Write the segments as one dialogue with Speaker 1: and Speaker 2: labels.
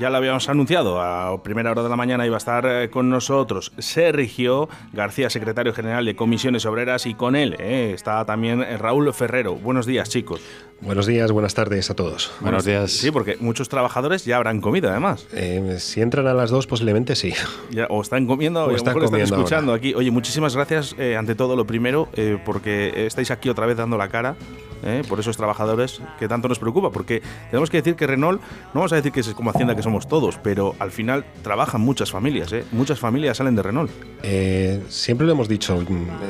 Speaker 1: ya lo habíamos anunciado, a primera hora de la mañana iba a estar eh, con nosotros Sergio García, secretario general de Comisiones Obreras, y con él eh, está también Raúl Ferrero. Buenos días, chicos.
Speaker 2: Buenos días, buenas tardes a todos.
Speaker 1: Buenos días. Sí, porque muchos trabajadores ya habrán comido, además.
Speaker 2: Eh, si entran a las dos, posiblemente sí.
Speaker 1: o están comiendo o, están, escuchando aquí. Oye, muchísimas gracias, ante todo, lo primero, porque estáis aquí otra vez dando la cara ¿eh? por esos trabajadores que tanto nos preocupa, porque tenemos que decir que Renault, no vamos a decir que es como Hacienda que somos todos, pero al final trabajan muchas familias, ¿eh? muchas familias salen de Renault.
Speaker 2: Eh, siempre lo hemos dicho,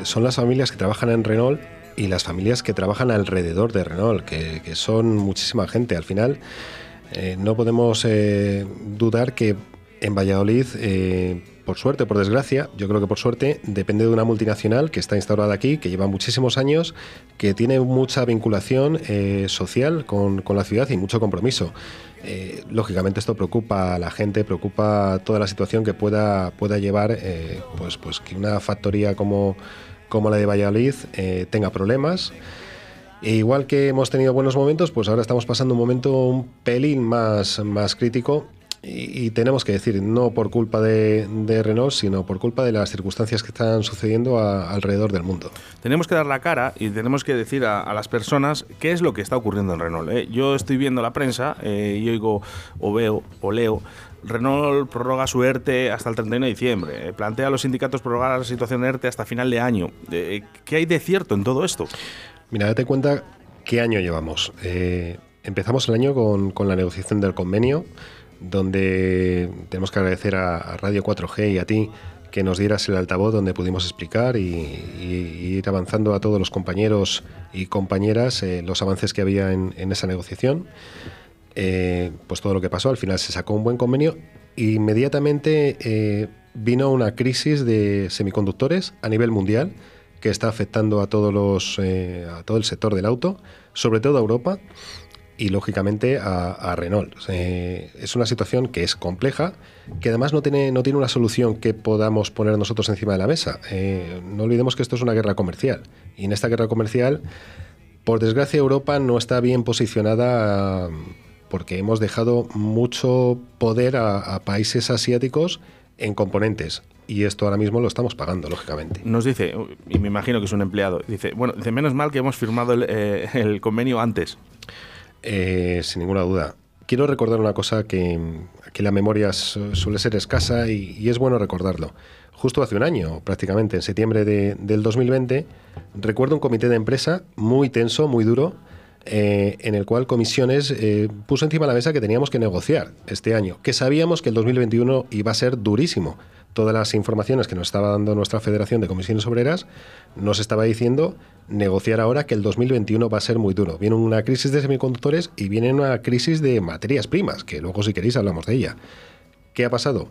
Speaker 2: son las familias que trabajan en Renault y las familias que trabajan alrededor de Renault, que, que son muchísima gente. Al final, no podemos dudar que en Valladolid por suerte, por desgracia, yo creo que por suerte, depende de una multinacional que está instaurada aquí, que lleva muchísimos años, que tiene mucha vinculación eh, social con, la ciudad y mucho compromiso. Eh, lógicamente esto preocupa a la gente, preocupa toda la situación que pueda, pueda llevar eh, pues, pues que una factoría como, como la de Valladolid tenga problemas. E igual que hemos tenido buenos momentos, pues ahora estamos pasando un momento un pelín más, más crítico y, tenemos que decir, no por culpa de, Renault, sino por culpa de las circunstancias que están sucediendo alrededor del mundo.
Speaker 1: Tenemos que dar la cara y tenemos que decir a, las personas qué es lo que está ocurriendo en Renault. ¿eh? Yo estoy viendo la prensa eh, y oigo o veo o leo Renault prorroga su ERTE hasta el 31 de diciembre. Eh, plantea a los sindicatos prorrogar la situación de ERTE hasta final de año. ¿Qué hay de cierto en todo esto?
Speaker 2: Mira, date cuenta qué año llevamos. empezamos el año con, con la negociación del convenio donde tenemos que agradecer a, Radio 4G y a ti que nos dieras el altavoz donde pudimos explicar y, ir avanzando a todos los compañeros y compañeras eh, los avances que había en, esa negociación. Eh, pues todo lo que pasó, al final se sacó un buen convenio inmediatamente eh, vino una crisis de semiconductores a nivel mundial que está afectando a, todos los, a todo el sector del auto, sobre todo a Europa y lógicamente a, Renault. Es una situación que es compleja, que además no tiene, no tiene una solución que podamos poner nosotros encima de la mesa. Eh, no olvidemos que esto es una guerra comercial y en esta guerra comercial, por desgracia, Europa no está bien posicionada porque hemos dejado mucho poder a, países asiáticos en componentes y esto ahora mismo lo estamos pagando, lógicamente.
Speaker 1: Nos dice, y me imagino que es un empleado, dice, bueno, dice, menos mal que hemos firmado el, eh, el convenio antes.
Speaker 2: Eh, sin ninguna duda. Quiero recordar una cosa que, la memoria suele ser escasa y, es bueno recordarlo. Justo hace un año, prácticamente en septiembre de, del 2020, recuerdo un comité de empresa muy tenso, muy duro, eh, en el cual Comisiones eh, puso encima de la mesa que teníamos que negociar este año, que sabíamos que el 2021 iba a ser durísimo todas las informaciones que nos estaba dando nuestra Federación de Comisiones Obreras, nos estaba diciendo negociar ahora que el 2021 va a ser muy duro. Viene una crisis de semiconductores y viene una crisis de materias primas, que luego si queréis hablamos de ella. ¿Qué ha pasado?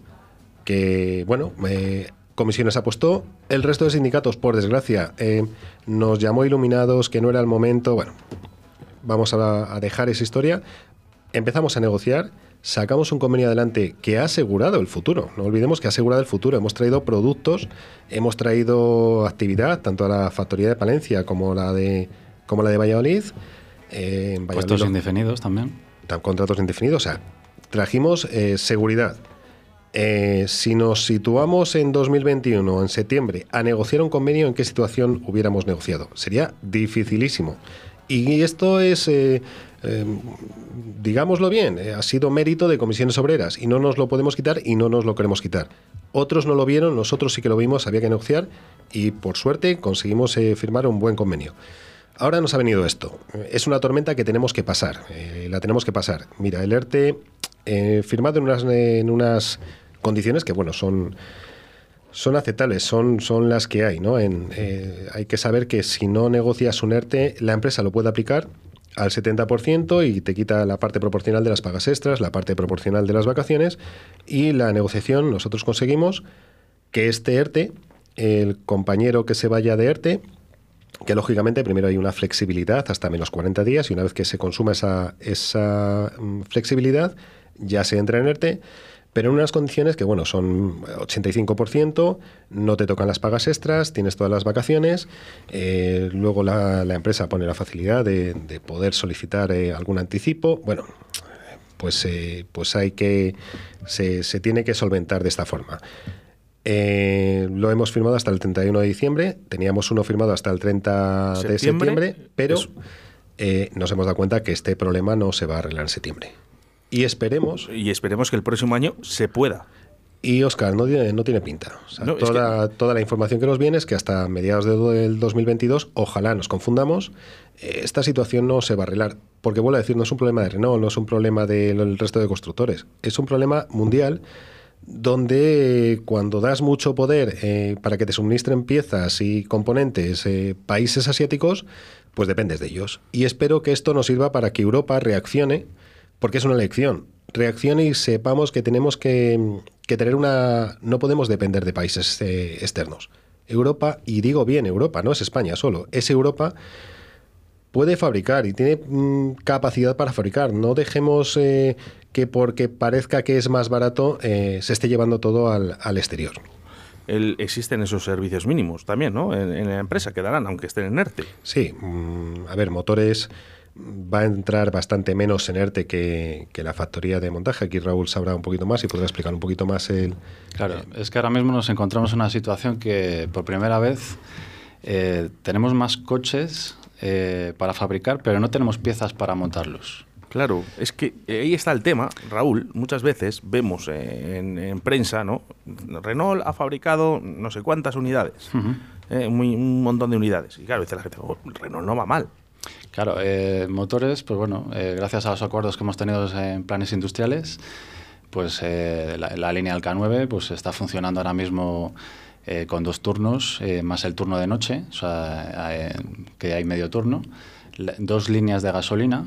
Speaker 2: Que, bueno, eh, Comisiones apostó, el resto de sindicatos, por desgracia, eh, nos llamó iluminados, que no era el momento, bueno, vamos a dejar esa historia. Empezamos a negociar sacamos un convenio adelante que ha asegurado el futuro. No olvidemos que ha asegurado el futuro. Hemos traído productos, hemos traído actividad, tanto a la factoría de Palencia como la de, como la de Valladolid.
Speaker 3: Eh, Puestos indefinidos también.
Speaker 2: Contratos indefinidos. O sea, trajimos eh, seguridad. Eh, si nos situamos en 2021, en septiembre, a negociar un convenio, ¿en qué situación hubiéramos negociado? Sería dificilísimo. Y esto es eh, digámoslo bien, eh, ha sido mérito de comisiones obreras y no nos lo podemos quitar y no nos lo queremos quitar. Otros no lo vieron, nosotros sí que lo vimos, había que negociar y por suerte conseguimos eh, firmar un buen convenio. Ahora nos ha venido esto. Es una tormenta que tenemos que pasar, la tenemos que pasar. Mira, el ERTE firmado en unas, en condiciones que, bueno, son son aceptables, son, son las que hay. ¿no? hay que saber que si no negocias un ERTE, la empresa lo puede aplicar al 70% y te quita la parte proporcional de las pagas extras, la parte proporcional de las vacaciones y la negociación nosotros conseguimos que este ERTE, el compañero que se vaya de ERTE, que lógicamente primero hay una flexibilidad hasta menos 40 días y una vez que se consuma esa, esa mm, flexibilidad ya se entra en ERTE pero en unas condiciones que, bueno, son 85%, no te tocan las pagas extras, tienes todas las vacaciones, eh, luego la, empresa pone la facilidad de, poder solicitar eh, algún anticipo, bueno, pues, pues hay que, se, se, tiene que solventar de esta forma. lo hemos firmado hasta el 31 de diciembre, teníamos uno firmado hasta el 30 de septiembre, pero nos hemos dado cuenta que este problema no se va a arreglar en septiembre. Y esperemos.
Speaker 1: Y esperemos que el próximo año se pueda.
Speaker 2: Y Oscar, no tiene, no tiene pinta. toda, toda, la información que nos viene es que hasta mediados del 2022, ojalá nos confundamos, eh, esta situación no se va a arreglar. Porque vuelvo a decir, no es un problema de Renault, no es un problema del resto de constructores. Es un problema mundial donde cuando das mucho poder eh, para que te suministren piezas y componentes eh, países asiáticos, pues dependes de ellos. Y espero que esto nos sirva para que Europa reaccione, porque es una elección reaccione y sepamos que tenemos que, tener una... No podemos depender de países eh, externos. Europa, y digo bien Europa, no es España solo, es Europa, puede fabricar y tiene mm, capacidad para fabricar. No dejemos eh, que porque parezca que es más barato eh, se esté llevando todo al, exterior.
Speaker 1: existen esos servicios mínimos también, ¿no? En, en, la empresa quedarán, aunque estén en ERTE.
Speaker 2: Sí, mm, a ver, motores va a entrar bastante menos en ERTE que, la factoría de montaje. Aquí Raúl sabrá un poquito más y podrá explicar un poquito más el...
Speaker 3: Claro, es que ahora mismo nos encontramos en una situación que por primera vez eh, tenemos más coches eh, para fabricar, pero no tenemos piezas para montarlos.
Speaker 1: Claro, es que ahí está el tema, Raúl. Muchas veces vemos en, prensa, ¿no? Renault ha fabricado no sé cuántas unidades, eh, un montón de unidades. Y claro, dice la gente, oh, Renault no va mal.
Speaker 3: Claro, eh, motores, pues bueno, eh, gracias a los acuerdos que hemos tenido en planes industriales, pues eh, la, línea del K9 pues está funcionando ahora mismo con dos turnos, más el turno de noche, o sea, que hay medio turno, dos líneas de gasolina,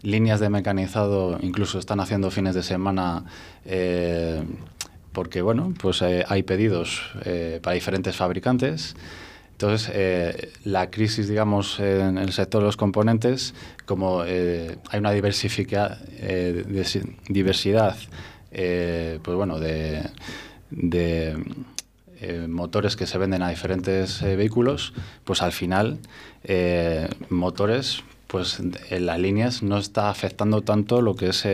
Speaker 3: líneas de mecanizado, incluso están haciendo fines de semana porque bueno, pues hay pedidos para diferentes fabricantes. Entonces, eh, la crisis, digamos, en el sector de los componentes, como eh, hay una eh, diversidad, pues bueno, de, motores que se venden a diferentes vehículos, pues al final, motores, pues en las líneas no está afectando tanto lo que es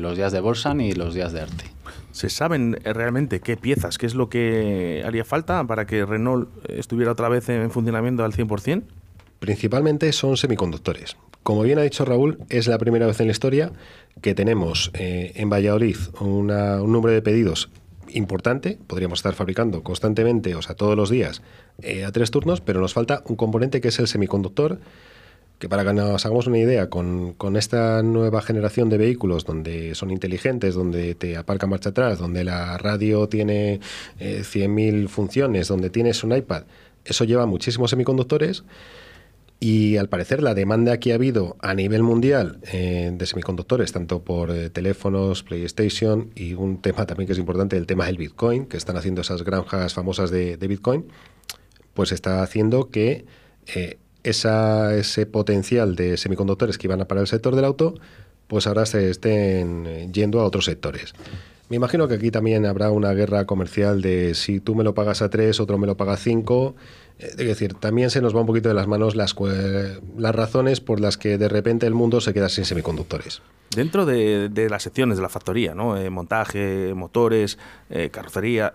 Speaker 3: los días de bolsa ni los días de arte.
Speaker 1: ¿Se saben eh, realmente qué piezas, qué es lo que haría falta para que Renault estuviera otra vez en funcionamiento al 100%?
Speaker 2: Principalmente son semiconductores. Como bien ha dicho Raúl, es la primera vez en la historia que tenemos eh, en Valladolid un número de pedidos importante. Podríamos estar fabricando constantemente, o sea, todos los días, eh, a tres turnos, pero nos falta un componente que es el semiconductor que para que nos hagamos una idea, con, esta nueva generación de vehículos donde son inteligentes, donde te aparca marcha atrás, donde la radio tiene 100.000 eh, funciones, donde tienes un iPad, eso lleva muchísimos semiconductores. Y al parecer la demanda que ha habido a nivel mundial eh, de semiconductores, tanto por eh, teléfonos, PlayStation y un tema también que es importante, el tema del Bitcoin, que están haciendo esas granjas famosas de, Bitcoin, pues está haciendo que esa, ese potencial de semiconductores que iban a para el sector del auto, pues ahora se estén yendo a otros sectores. Me imagino que aquí también habrá una guerra comercial de si tú me lo pagas a tres, otro me lo paga a cinco. Eh, es decir, también se nos va un poquito de las manos las, las razones por las que de repente el mundo se queda sin semiconductores.
Speaker 1: Dentro de, las secciones de la factoría, ¿no? Eh, montaje, motores, eh, carrocería,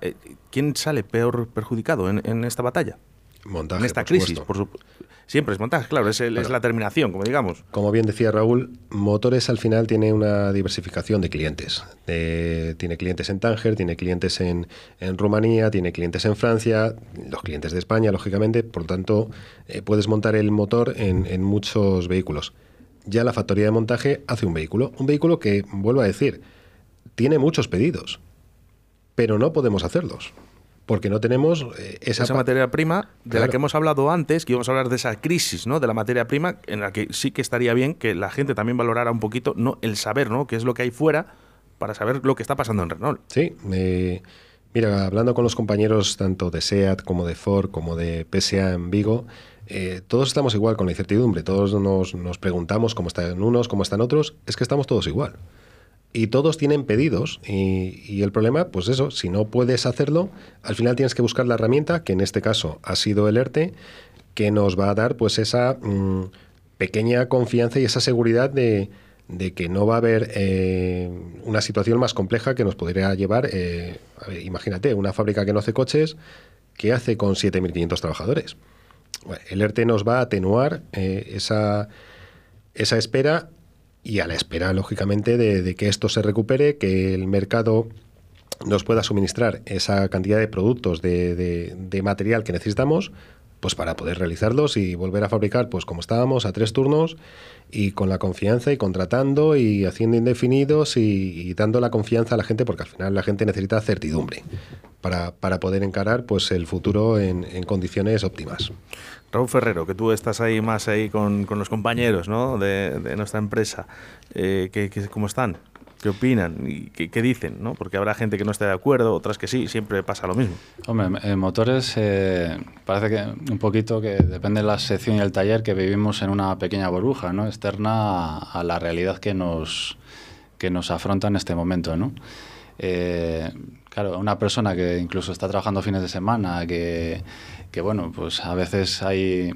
Speaker 1: ¿quién sale peor perjudicado en, esta batalla?
Speaker 2: Montaje,
Speaker 1: en esta crisis, por supuesto. Siempre es montaje, claro, es, la terminación, como digamos.
Speaker 2: Como bien decía Raúl, Motores al final tiene una diversificación de clientes. tiene clientes en Tánger, tiene clientes en, Rumanía, tiene clientes en Francia, los clientes de España, lógicamente. Por lo tanto, eh, puedes montar el motor en, en muchos vehículos. Ya la factoría de montaje hace un vehículo. Un vehículo que, vuelvo a decir, tiene muchos pedidos, pero no podemos hacerlos porque no tenemos
Speaker 1: eh, esa, materia prima de la que hemos hablado antes, que íbamos a hablar de esa crisis ¿no? de la materia prima, en la que sí que estaría bien que la gente también valorara un poquito no el saber ¿no? qué es lo que hay fuera para saber lo que está pasando en Renault.
Speaker 2: Sí, eh, mira, hablando con los compañeros tanto de SEAT como de Ford como de PSA en Vigo, eh, todos estamos igual con la incertidumbre, todos nos, nos preguntamos cómo están unos, cómo están otros, es que estamos todos igual y todos tienen pedidos y, el problema, pues eso, si no puedes hacerlo, al final tienes que buscar la herramienta, que en este caso ha sido el ERTE, que nos va a dar pues esa mm, pequeña confianza y esa seguridad de, de que no va a haber eh, una situación más compleja que nos podría llevar, eh, imagínate, una fábrica que no hace coches, ¿qué hace con 7.500 trabajadores? el ERTE nos va a atenuar eh, esa, esa espera y a la espera, lógicamente, de, que esto se recupere, que el mercado nos pueda suministrar esa cantidad de productos, de, de material que necesitamos, pues para poder realizarlos y volver a fabricar pues como estábamos a tres turnos y con la confianza y contratando y haciendo indefinidos y, dando la confianza a la gente porque al final la gente necesita certidumbre para, para poder encarar pues el futuro en, condiciones óptimas.
Speaker 1: Raúl Ferrero, que tú estás ahí más ahí con, con los compañeros ¿no? de, nuestra empresa, eh, ¿qué, ¿cómo están? qué opinan y qué, dicen, ¿no? Porque habrá gente que no esté de acuerdo, otras que sí, siempre pasa lo mismo.
Speaker 3: Hombre, en motores eh, parece que un poquito que depende de la sección y el taller que vivimos en una pequeña burbuja, ¿no? Externa a, la realidad que nos, que nos afronta en este momento, ¿no? Eh, claro, una persona que incluso está trabajando fines de semana, que, que bueno, pues a veces hay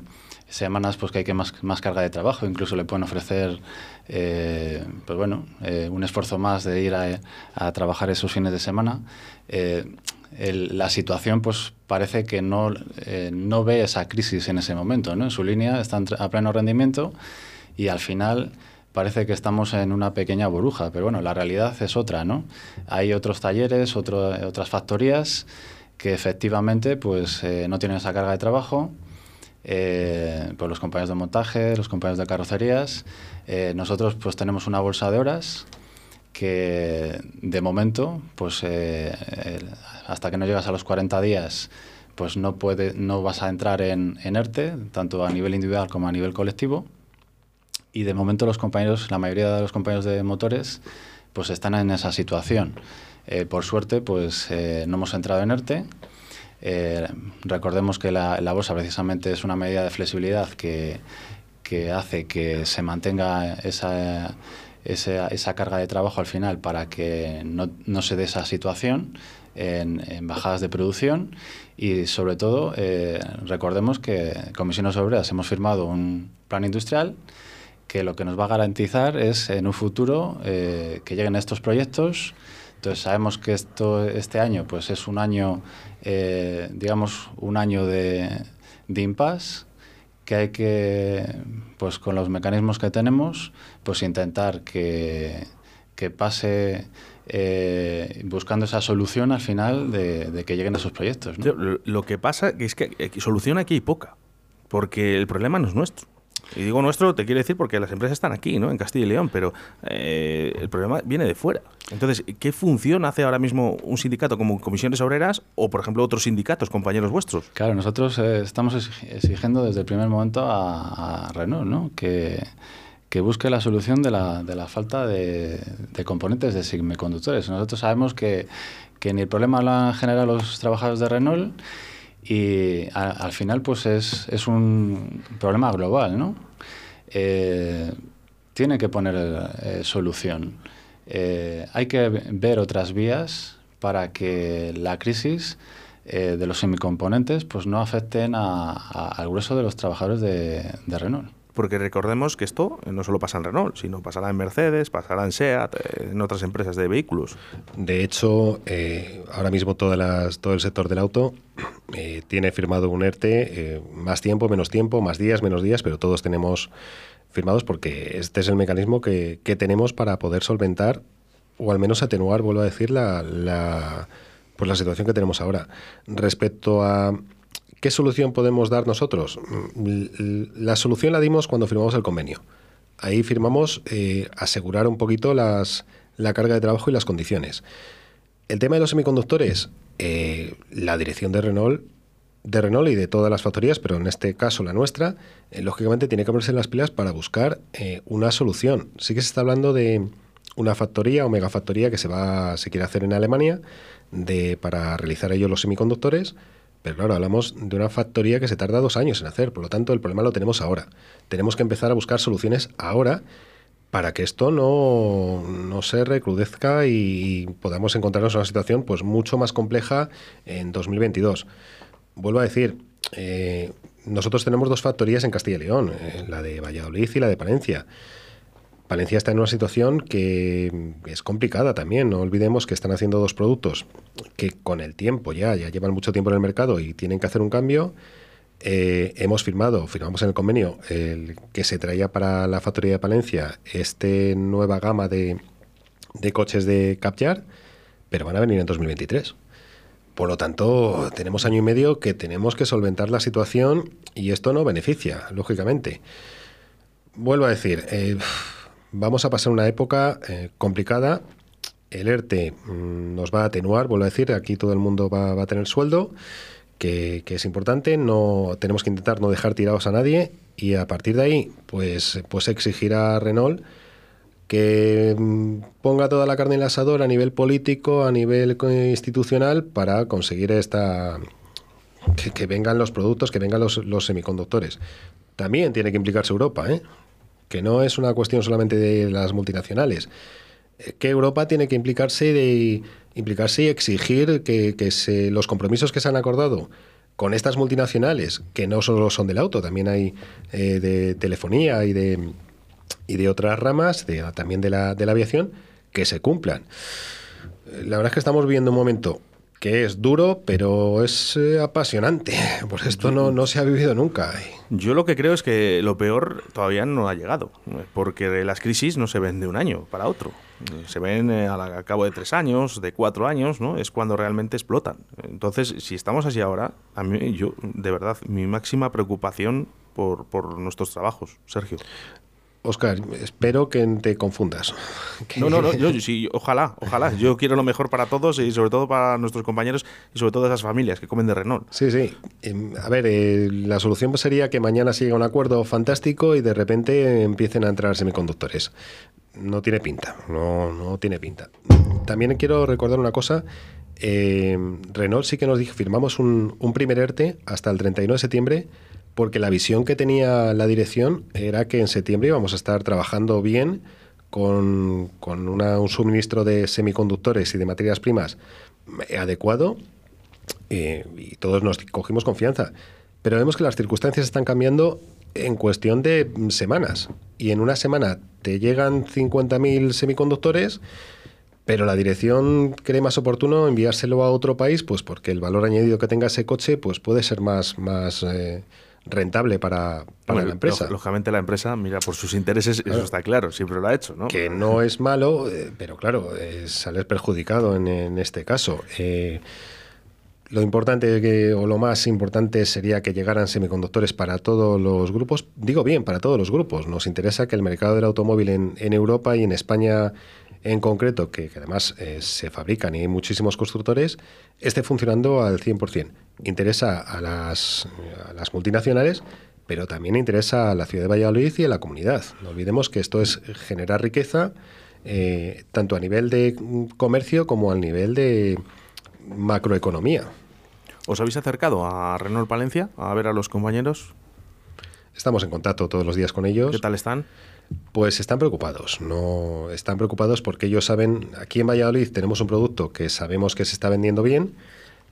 Speaker 3: semanas pues que hay que más, más carga de trabajo, incluso le pueden ofrecer eh, pues bueno, eh, un esfuerzo más de ir a, trabajar esos fines de semana. Eh, la situación pues parece que no, no ve esa crisis en ese momento, ¿no? En su línea está a pleno rendimiento y al final parece que estamos en una pequeña burbuja, pero bueno, la realidad es otra, ¿no? Hay otros talleres, otras factorías que efectivamente pues no tienen esa carga de trabajo, eh, pues los compañeros de montaje, los compañeros de carrocerías. Eh, nosotros pues tenemos una bolsa de horas que de momento, pues eh, hasta que no llegas a los 40 días, pues no, puede, no vas a entrar en, en ERTE, tanto a nivel individual como a nivel colectivo. Y de momento los compañeros, la mayoría de los compañeros de motores, pues están en esa situación. Por suerte, pues no hemos entrado en ERTE. Eh, recordemos que la, bolsa precisamente es una medida de flexibilidad que, hace que se mantenga esa, carga de trabajo al final para que no, se dé esa situación en, bajadas de producción. Y sobre todo eh, recordemos que Comisiones Obreras hemos firmado un plan industrial que lo que nos va a garantizar es en un futuro eh, que lleguen estos proyectos entonces sabemos que esto este año pues es un año, eh, digamos, un año de, de impasse que hay que, pues con los mecanismos que tenemos, pues intentar que, que pase eh, buscando esa solución al final de, que lleguen esos proyectos.
Speaker 1: Lo que pasa es que solución aquí hay poca, porque el problema no es nuestro. Y digo nuestro, te quiero decir porque las empresas están aquí, ¿no? En Castilla y León, pero eh, el problema viene de fuera. Entonces, ¿qué función hace ahora mismo un sindicato como Comisiones Obreras o, por ejemplo, otros sindicatos, compañeros vuestros?
Speaker 3: Claro, nosotros eh, estamos exigiendo desde el primer momento a, Renault, ¿no? Que, que busque la solución de la, de la falta de, de, componentes de semiconductores. Nosotros sabemos que, que ni el problema lo han generado los trabajadores de Renault y al final, pues es, es, un problema global, ¿no? Eh, tiene que poner eh, solución. Eh, hay que ver otras vías para que la crisis de los semicomponentes pues no afecten al grueso de los trabajadores de Renault.
Speaker 1: Porque recordemos que esto no solo pasa en Renault, sino pasará en Mercedes, pasará en SEAT, eh, en otras empresas de vehículos.
Speaker 2: De hecho, eh, ahora mismo todo el sector del auto eh, tiene firmado un ERTE, más tiempo, menos tiempo, más días, menos días, pero todos tenemos firmados porque este es el mecanismo que, que tenemos para poder solventar o al menos atenuar, vuelvo a decir, la, la, pues la situación que tenemos ahora. Respecto a ¿Qué solución podemos dar nosotros? Mm, la solución la dimos cuando firmamos el convenio. Ahí firmamos eh, asegurar un poquito las, la carga de trabajo y las condiciones. El tema de los semiconductores, eh, la dirección de Renault, de Renault y de todas las factorías, pero en este caso la nuestra, eh, lógicamente tiene que ponerse las pilas para buscar una solución. Sí que se está hablando de una factoría o megafactoría que se va, se quiere hacer en Alemania de, para realizar ellos los semiconductores pero claro, hablamos de una factoría que se tarda dos años en hacer, por lo tanto el problema lo tenemos ahora. Tenemos que empezar a buscar soluciones ahora para que esto no, no se recrudezca y podamos encontrarnos en una situación pues mucho más compleja en 2022. Vuelvo a decir, eh, nosotros tenemos dos factorías en Castilla y León, eh, la de Valladolid y la de Palencia. Palencia está en una situación que es complicada también. No olvidemos que están haciendo dos productos que con el tiempo ya, ya llevan mucho tiempo en el mercado y tienen que hacer un cambio. Eh, hemos firmado, firmamos en el convenio el que se traía para la factoría de Palencia este nueva gama de, de coches de Capjar, pero van a venir en 2023. Por lo tanto, tenemos año y medio que tenemos que solventar la situación y esto no beneficia, lógicamente. Vuelvo a decir, eh, vamos a pasar una época eh, complicada. El ERTE mm, nos va a atenuar, vuelvo a decir, aquí todo el mundo va, a tener sueldo, que, es importante. No tenemos que intentar no dejar tirados a nadie y a partir de ahí, pues, pues exigir a Renault que mm, ponga toda la carne en el asador a nivel político, a nivel institucional, para conseguir esta que, vengan los productos, que vengan los, los, semiconductores. También tiene que implicarse Europa, ¿eh? Que no es una cuestión solamente de las multinacionales, eh, que Europa tiene que implicarse, de, implicarse y exigir que, se, los compromisos que se han acordado con estas multinacionales, que no solo son del auto, también hay eh, de telefonía y de y de otras ramas, también de la, de la aviación, que se cumplan. La verdad es que estamos viviendo un momento que es duro, pero es eh, apasionante. Pues esto no, no se ha vivido nunca.
Speaker 1: Yo lo que creo es que lo peor todavía no ha llegado, porque las crisis no se ven de un año para otro. Se ven eh, al cabo de tres años, de cuatro años, ¿no? Es cuando realmente explotan. Entonces, si estamos así ahora, a mí, yo, de verdad, mi máxima preocupación por, por nuestros trabajos, Sergio.
Speaker 2: Oscar, espero que te confundas.
Speaker 1: No, no, no, yo, sí, ojalá, ojalá. Yo quiero lo mejor para todos y sobre todo para nuestros compañeros y sobre todo esas familias que comen de Renault.
Speaker 2: Sí, sí. Em, a ver, eh, la solución sería que mañana se llegue a un acuerdo fantástico y de repente empiecen a entrar semiconductores. No tiene pinta, no, no tiene pinta. También quiero recordar una cosa. Em, Renault sí que nos dijo, firmamos un, un primer ERTE hasta el 31 de septiembre porque la visión que tenía la dirección era que en septiembre íbamos a estar trabajando bien con, un suministro de semiconductores y de materias primas adecuado eh, y todos nos cogimos confianza. Pero vemos que las circunstancias están cambiando en cuestión de semanas. Y en una semana te llegan 50.000 semiconductores, pero la dirección cree más oportuno enviárselo a otro país, pues porque el valor añadido que tenga ese coche pues puede ser más, más eh, rentable para, la empresa.
Speaker 1: Lógicamente la empresa mira por sus intereses, eso está claro, siempre lo ha hecho. ¿no?
Speaker 2: Que no es malo, eh, pero claro, sale perjudicado en, este caso. Eh, lo importante que, o lo más importante sería que llegaran semiconductores para todos los grupos. Digo bien, para todos los grupos. Nos interesa que el mercado del automóvil en, en Europa y en España en concreto, que, además eh, se fabrican y hay muchísimos constructores, esté funcionando al 100%. Interesa a las, las multinacionales, pero también interesa a la ciudad de Valladolid y a la comunidad. No olvidemos que esto es generar riqueza, eh, tanto a nivel de comercio como al nivel de macroeconomía.
Speaker 1: ¿Os habéis acercado a Renault Palencia a ver a los compañeros?
Speaker 2: Estamos en contacto todos los días con ellos.
Speaker 1: ¿Qué tal están?
Speaker 2: Pues están preocupados, no están preocupados porque ellos saben, aquí en Valladolid tenemos un producto que sabemos que se está vendiendo bien,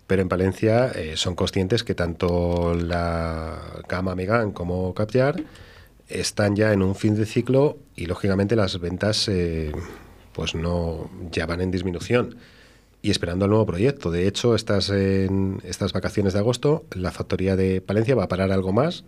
Speaker 2: pero en Valencia eh, son conscientes que tanto la gama Megan como Capjar están ya en un fin de ciclo y lógicamente las ventas eh, pues no ya van en disminución y esperando el nuevo proyecto. De hecho, estas, en estas vacaciones de agosto, la factoría de Palencia va a parar algo más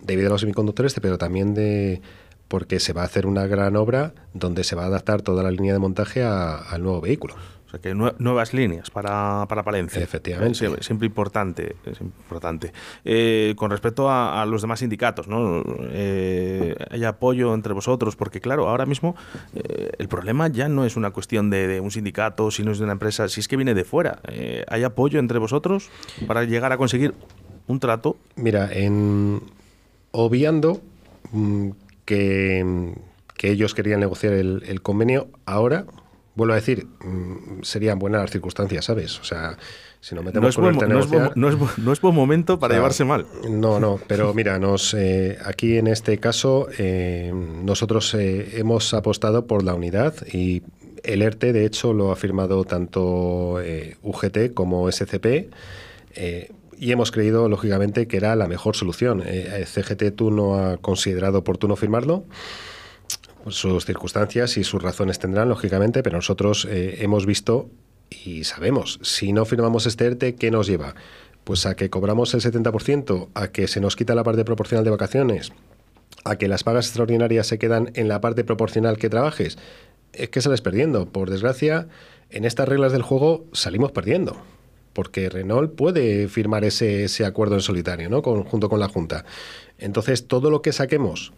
Speaker 2: debido a los semiconductores, pero también de porque se va a hacer una gran obra donde se va a adaptar toda la línea de montaje al nuevo vehículo.
Speaker 1: O sea que nuevas líneas para, para Palencia.
Speaker 2: Efectivamente.
Speaker 1: siempre importante. Es importante. Eh, con respecto a, los demás sindicatos, ¿no? Eh, hay apoyo entre vosotros, porque claro, ahora mismo eh, el problema ya no es una cuestión de, un sindicato, sino es de una empresa, si es que viene de fuera. ¿Hay apoyo entre vosotros para llegar a conseguir un trato?
Speaker 2: Mira, en obviando mm, que, ellos querían negociar el, convenio. Ahora, vuelvo a decir, mm, serían buenas las circunstancias, ¿sabes? O sea, si no metemos no es, buen,
Speaker 1: no, es buen, momento para llevarse mal.
Speaker 2: No, no, pero mira, nos, eh, aquí en este caso eh, nosotros eh, hemos apostado por la unidad y el ERTE, de hecho, lo ha firmado tanto UGT como SCP y hemos creído, lógicamente, que era la mejor solución. Eh, CGT tú no ha considerado oportuno firmarlo sus circunstancias y sus razones tendrán, lógicamente, pero nosotros eh, hemos visto y sabemos, si no firmamos este ERTE, ¿qué nos lleva? Pues a que cobramos el 70%, a que se nos quita la parte proporcional de vacaciones, a que las pagas extraordinarias se quedan en la parte proporcional que trabajes. Es que sales perdiendo. Por desgracia, en estas reglas del juego salimos perdiendo porque Renault puede firmar ese, acuerdo en solitario, ¿no? junto con la Junta. Entonces, todo lo que saquemos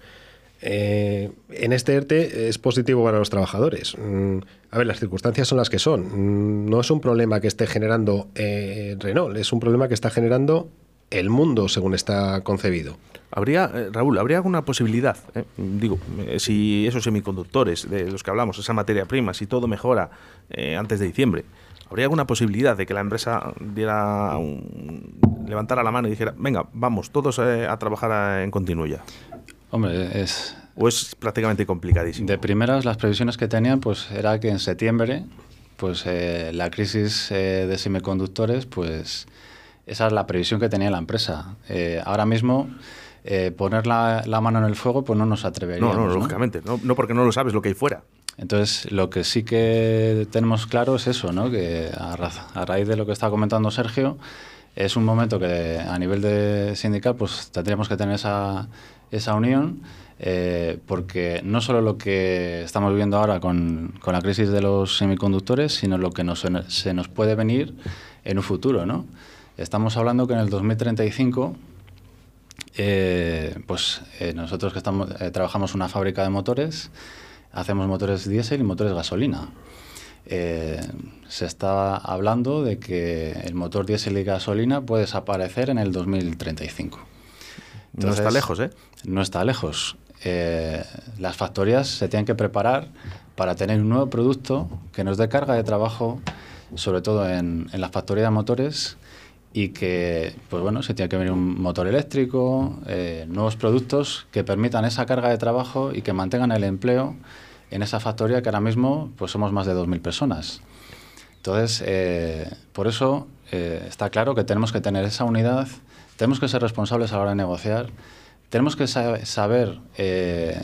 Speaker 2: eh, en este ERTE es positivo para los trabajadores. Mm, a ver, las circunstancias son las que son. Mm, no es un problema que esté generando eh, Renault, es un problema que está generando el mundo según está concebido.
Speaker 1: Habría, eh, Raúl, ¿habría alguna posibilidad? digo, si esos semiconductores de los que hablamos, esa materia prima, si todo mejora antes de diciembre, ¿habría alguna posibilidad de que la empresa diera levantara la mano y dijera, venga, vamos todos a trabajar en continuo ya?
Speaker 3: Hombre, es...
Speaker 1: ¿O es prácticamente complicadísimo?
Speaker 3: De primeras, las previsiones que tenían, pues era que en septiembre, pues eh, la crisis eh, de semiconductores, pues esa es la previsión que tenía la empresa. Eh, ahora mismo, poner la, mano en el fuego, pues no nos atreveríamos.
Speaker 1: No, no, lógicamente, no, no porque no lo sabes lo que hay fuera.
Speaker 3: Entonces, lo que sí que tenemos claro es eso, ¿no? que a, a raíz de lo que está comentando Sergio, es un momento que a nivel de sindical pues tendríamos que tener esa, esa unión, eh, porque no solo lo que estamos viviendo ahora con, con, la crisis de los semiconductores, sino lo que nos, se nos puede venir en un futuro. ¿no? Estamos hablando que en el 2035, eh, pues eh, nosotros que estamos, trabajamos en una fábrica de motores, hacemos motores diésel y motores gasolina. se está hablando de que el motor diésel y gasolina puede desaparecer en el 2035
Speaker 1: no está lejos, ¿eh?
Speaker 3: No está lejos. Eh, las factorías se tienen que preparar para tener un nuevo producto que nos dé carga de trabajo, sobre todo en, en la factoría de motores, y que, pues bueno, se tiene que venir un motor eléctrico, eh, nuevos productos que permitan esa carga de trabajo y que mantengan el empleo en esa factoría que ahora mismo pues somos más de 2.000 personas. Entonces, eh, por eso está claro que tenemos que tener esa unidad tenemos que ser responsables a la hora de negociar. Tenemos que saber eh,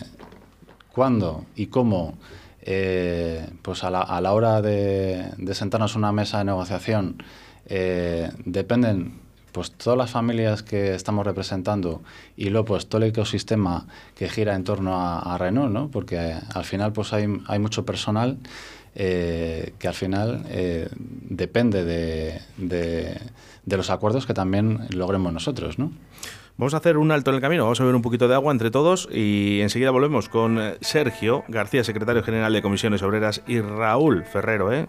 Speaker 3: cuándo y cómo, eh, pues a la, hora de, sentarnos a una mesa de negociación, eh, dependen pues todas las familias que estamos representando y luego pues todo el ecosistema que gira en torno a, Renault, ¿no? porque al final pues hay, hay mucho personal que al final depende de, de los acuerdos que también logremos nosotros, ¿no?
Speaker 1: Vamos a hacer un alto en el camino, vamos a beber un poquito de agua entre todos y enseguida volvemos con eh, Sergio García, secretario general de Comisiones Obreras, y Raúl Ferrero, ¿eh?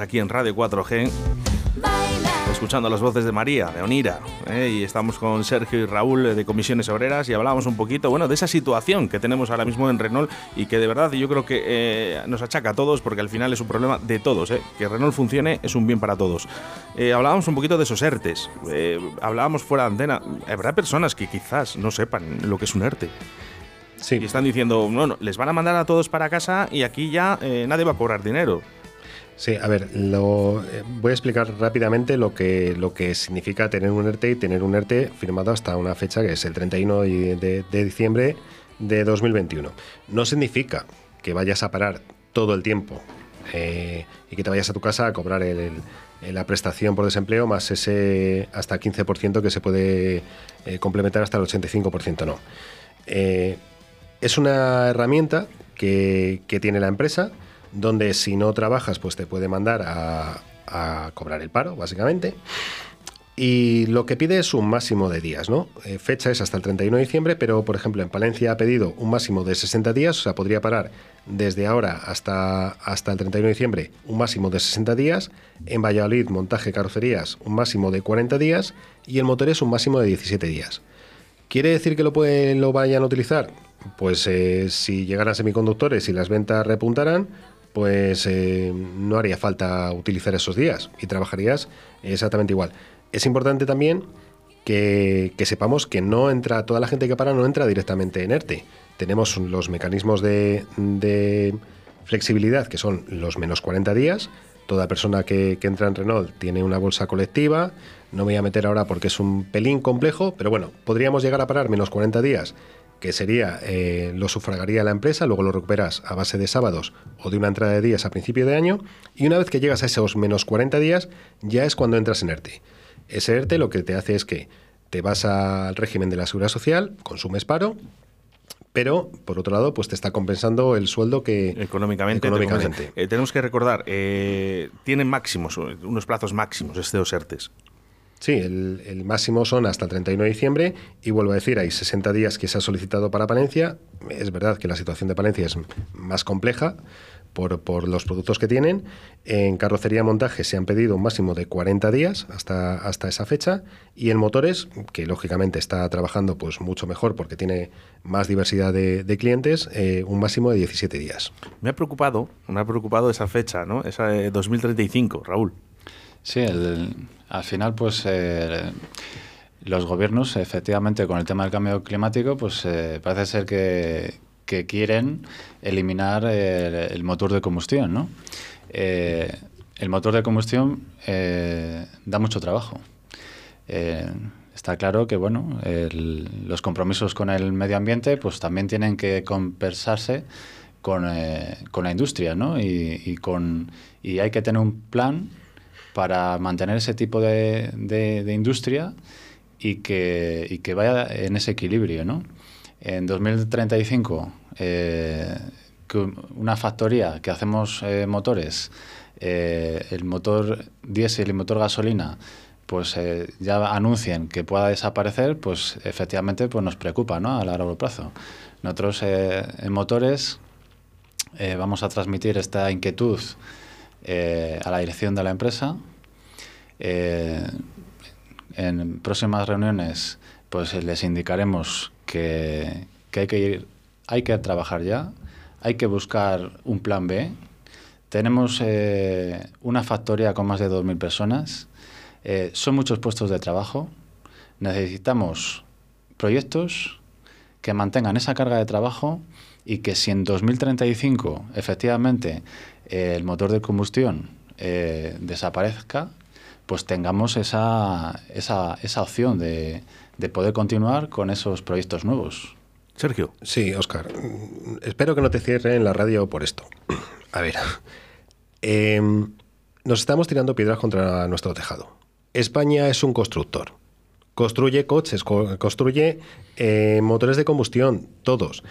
Speaker 1: Aquí en Radio 4G escuchando las voces de María, de Onira, ¿eh? y estamos con Sergio y Raúl eh, de Comisiones Obreras y hablábamos un poquito, bueno, de esa situación que tenemos ahora mismo en Renault y que de verdad yo creo que eh, nos achaca a todos porque al final es un problema de todos, que Renault funcione es un bien para todos. hablábamos un poquito de esos ERTES, hablábamos fuera de antena, habrá personas que quizás no sepan lo que es un ERTE. Sí. Y están diciendo, no, no, les van a mandar a todos para casa y aquí ya nadie va a cobrar dinero.
Speaker 2: Sí, a ver, lo, eh, voy a explicar rápidamente lo que, lo que significa tener un ERTE y tener un ERTE firmado hasta una fecha que es el 31 de, diciembre de 2021. No significa que vayas a parar todo el tiempo eh, y que te vayas a tu casa a cobrar la prestación por desempleo más ese hasta 15% que se puede eh, complementar hasta el 85% no. es una herramienta que tiene la empresa donde si no trabajas, pues te puede mandar a, cobrar el paro, básicamente. Y lo que pide es un máximo de días, ¿no? Eh, fecha es hasta el 31 de diciembre, pero por ejemplo en Palencia ha pedido un máximo de 60 días, o sea, podría parar desde ahora hasta, hasta el 31 de diciembre un máximo de 60 días. En Valladolid, montaje carrocerías, un máximo de 40 días. Y el motor es un máximo de 17 días. ¿Quiere decir que lo, pueden, lo vayan a utilizar? Pues eh, si llegaran semiconductores y las ventas repuntaran, pues eh, no haría falta utilizar esos días y trabajarías exactamente igual. Es importante también que, sepamos que no entra, toda la gente que para no entra directamente en ERTE. Tenemos los mecanismos de, flexibilidad que son los menos 40 días. Toda persona que, que entra en Renault tiene una bolsa colectiva. No me voy a meter ahora porque es un pelín complejo, pero bueno, podríamos llegar a parar menos 40 días que sería, eh, lo sufragaría la empresa, luego lo recuperas a base de sábados o de una entrada de días a principio de año, y una vez que llegas a esos menos 40 días, ya es cuando entras en ERTE. Ese ERTE lo que te hace es que te vas al régimen de la seguridad social, consumes paro, pero por otro lado, pues te está compensando el sueldo que
Speaker 1: económicamente. Eh, tenemos que recordar, eh, tienen máximos, unos plazos máximos estos ERTES.
Speaker 2: Sí, el, máximo son hasta el 31 de diciembre y vuelvo a decir, hay 60 días que se ha solicitado para Palencia. Es verdad que la situación de Palencia es más compleja por, los productos que tienen. En carrocería montaje se han pedido un máximo de 40 días hasta, hasta esa fecha y en motores, que lógicamente está trabajando pues mucho mejor porque tiene más diversidad de, clientes, eh, un máximo de 17 días.
Speaker 1: Me ha preocupado, me ha preocupado esa fecha, ¿no? Esa de 2035, Raúl.
Speaker 3: Sí, al final, pues eh, los gobiernos, efectivamente, con el tema del cambio climático, pues eh, parece ser que, quieren eliminar el, motor de combustión, ¿no? Eh, el motor de combustión da mucho trabajo. está claro que, bueno, los compromisos con el medio ambiente, pues también tienen que compensarse con, la industria, ¿no? Y, con, y hay que tener un plan para mantener ese tipo de, de, industria y que, y que, vaya en ese equilibrio. ¿no? En 2035, eh, una factoría que hacemos eh, motores, eh, el motor diésel y el motor gasolina, pues ya anuncien que pueda desaparecer, pues efectivamente pues nos preocupa ¿no? a largo plazo. Nosotros en motores vamos a transmitir esta inquietud eh, a la dirección de la empresa. Eh, en próximas reuniones pues les indicaremos que, hay que ir, hay que trabajar ya, hay que buscar un plan B. Tenemos eh, una factoría con más de 2.000 personas, son muchos puestos de trabajo, necesitamos proyectos que mantengan esa carga de trabajo y que si en 2035 efectivamente el motor de combustión eh, desaparezca, pues tengamos esa, esa, esa opción de, de, poder continuar con esos proyectos nuevos.
Speaker 1: Sergio.
Speaker 2: Sí, Oscar. Espero que no te cierre en la radio por esto. A ver. Em, nos estamos tirando piedras contra nuestro tejado. España es un constructor. Construye coches, construye eh, motores de combustión, todos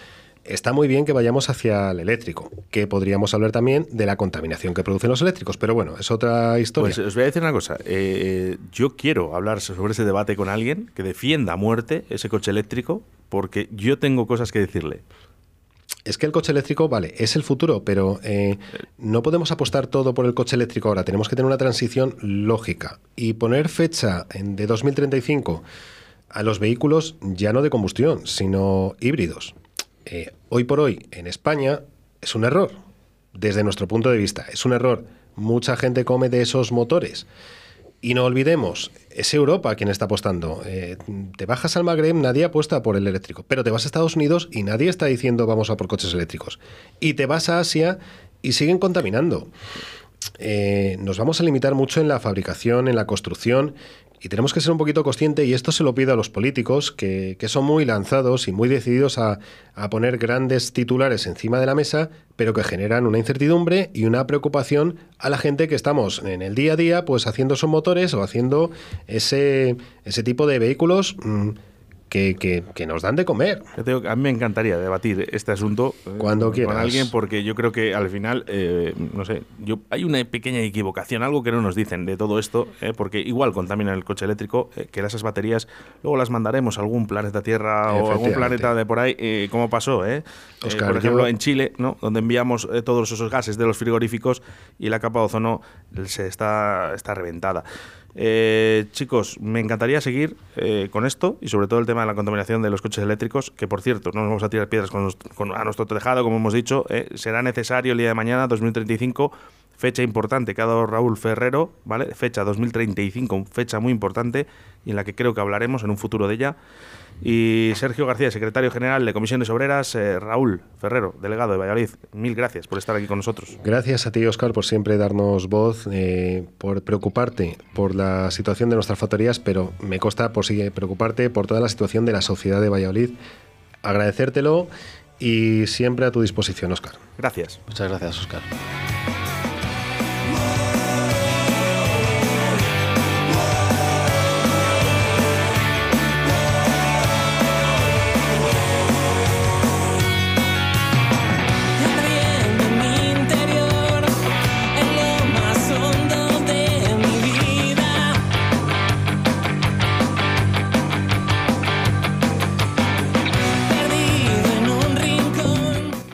Speaker 2: está muy bien que vayamos hacia el eléctrico, que podríamos hablar también de la contaminación que producen los eléctricos, pero bueno, es otra historia.
Speaker 1: Pues os voy a decir una cosa, eh, yo quiero hablar sobre ese debate con alguien que defienda a muerte ese coche eléctrico, porque yo tengo cosas que decirle.
Speaker 2: es que el coche eléctrico, vale, es el futuro, pero eh, no podemos apostar todo por el coche eléctrico ahora. Tenemos que tener una transición lógica y poner fecha de 2035 a los vehículos ya no de combustión, sino híbridos. Eh, hoy por hoy, en España, es un error, desde nuestro punto de vista, es un error. Mucha gente come de esos motores. Y no olvidemos, es Europa quien está apostando. Eh, te bajas al Magreb, nadie apuesta por el eléctrico, pero te vas a Estados Unidos y nadie está diciendo vamos a por coches eléctricos. Y te vas a Asia y siguen contaminando. Eh, nos vamos a limitar mucho en la fabricación, en la construcción y tenemos que ser un poquito conscientes, y esto se lo pido a los políticos, que, son muy lanzados y muy decididos a, poner grandes titulares encima de la mesa, pero que generan una incertidumbre y una preocupación a la gente que estamos en el día a día, pues haciendo esos motores o haciendo ese, ese tipo de vehículos. Mm, que, nos dan de comer.
Speaker 1: a mí me encantaría debatir este asunto
Speaker 2: eh, Cuando
Speaker 1: con alguien porque yo creo que al final, eh, no sé, yo, hay una pequeña equivocación, algo que no nos dicen de todo esto, eh, porque igual contaminan el coche eléctrico, que esas baterías luego las mandaremos a algún planeta Tierra o algún planeta de por ahí, como pasó, eh, por ejemplo, en Chile, ¿no? donde enviamos todos esos gases de los frigoríficos y la capa de ozono se está, está reventada. Eh, chicos, me encantaría seguir eh, con esto y sobre todo el tema de la contaminación de los coches eléctricos, que por cierto, no nos vamos a tirar piedras con, a nuestro tejado, como hemos dicho, eh, será necesario el día de mañana, 2035, fecha importante que ha dado Raúl Ferrero, ¿vale? Fecha 2035, fecha muy importante y en la que creo que hablaremos en un futuro de ella. Y Sergio García, secretario general de Comisiones Obreras, eh, Raúl Ferrero, delegado de Valladolid, mil gracias por estar aquí con nosotros.
Speaker 2: Gracias a ti, Oscar, por siempre darnos voz, eh, por preocuparte por la situación de nuestras factorías, pero me consta por sí, preocuparte por toda la situación de la sociedad de Valladolid. Agradecértelo y siempre a tu disposición, Oscar.
Speaker 1: Gracias.
Speaker 3: Muchas gracias, Oscar.